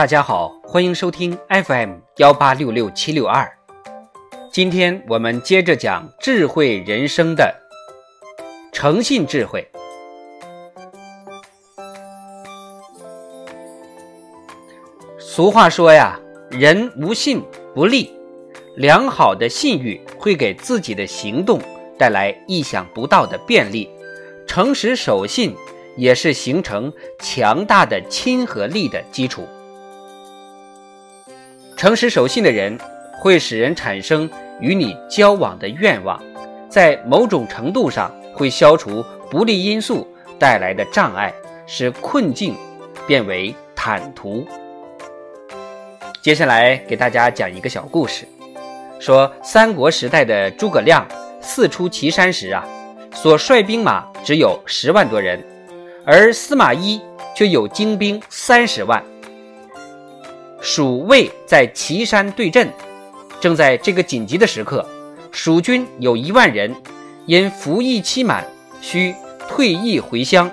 大家好，欢迎收听 FM 幺八六六七六二。今天我们接着讲智慧人生的诚信智慧。俗话说呀，人无信不立。良好的信誉会给自己的行动带来意想不到的便利，诚实守信也是形成强大的亲和力的基础。诚实守信的人会使人产生与你交往的愿望，在某种程度上会消除不利因素带来的障碍，使困境变为坦途。接下来给大家讲一个小故事。说三国时代的诸葛亮四出祁山时啊，所率兵马只有十万多人，而司马懿却有精兵三十万。蜀魏在祁山对阵，正在这个紧急的时刻，蜀军有一万人，因服役期满，需退役回乡，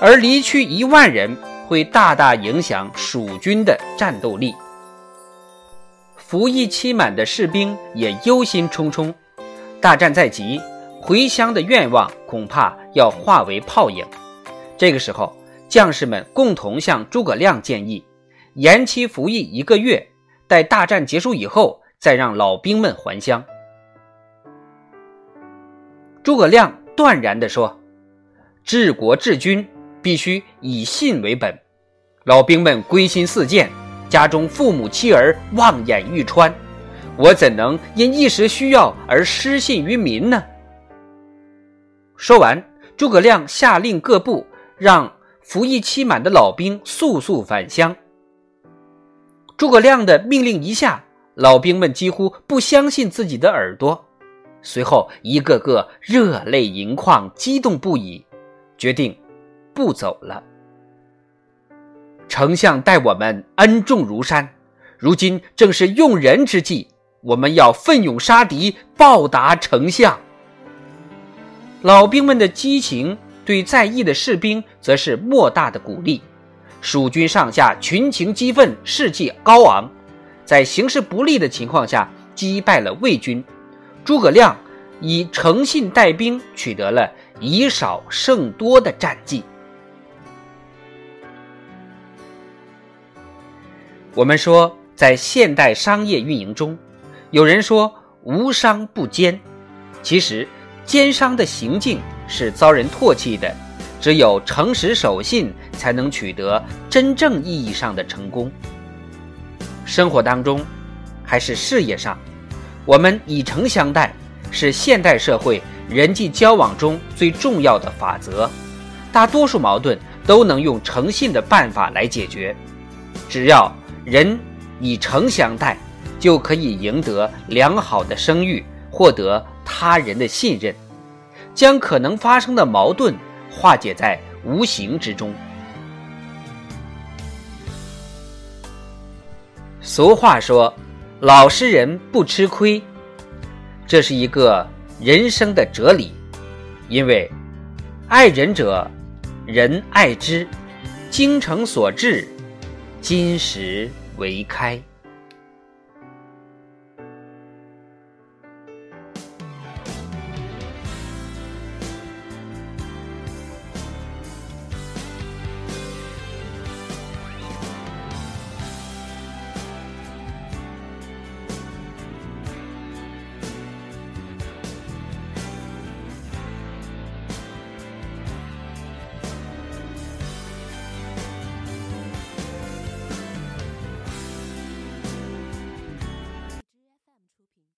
而离去一万人会大大影响蜀军的战斗力。服役期满的士兵也忧心忡忡，大战在即，回乡的愿望恐怕要化为泡影。这个时候，将士们共同向诸葛亮建议，延期服役一个月，待大战结束以后，再让老兵们还乡。诸葛亮断然地说：“治国治军必须以信为本，老兵们归心似箭。”家中父母妻儿望眼欲穿，我怎能因一时需要而失信于民呢？说完，诸葛亮下令各部让服役期满的老兵速速返乡。诸葛亮的命令一下，老兵们几乎不相信自己的耳朵，随后一个个热泪盈眶，激动不已，决定不走了。丞相待我们恩重如山，如今正是用人之际，我们要奋勇杀敌，报答丞相。老兵们的激情，对在役的士兵则是莫大的鼓励。蜀军上下群情激愤，士气高昂，在形势不利的情况下击败了魏军。诸葛亮以诚信带兵，取得了以少胜多的战绩。我们说，在现代商业运营中，有人说无商不奸，其实奸商的行径是遭人唾弃的。只有诚实守信，才能取得真正意义上的成功。生活当中，还是事业上，我们以诚相待，是现代社会人际交往中最重要的法则。大多数矛盾都能用诚信的办法来解决，只要。人以诚相待，就可以赢得良好的声誉，获得他人的信任，将可能发生的矛盾化解在无形之中。俗话说：“老实人不吃亏”，这是一个人生的哲理。因为爱人者，人爱之；精诚所至。金石为开。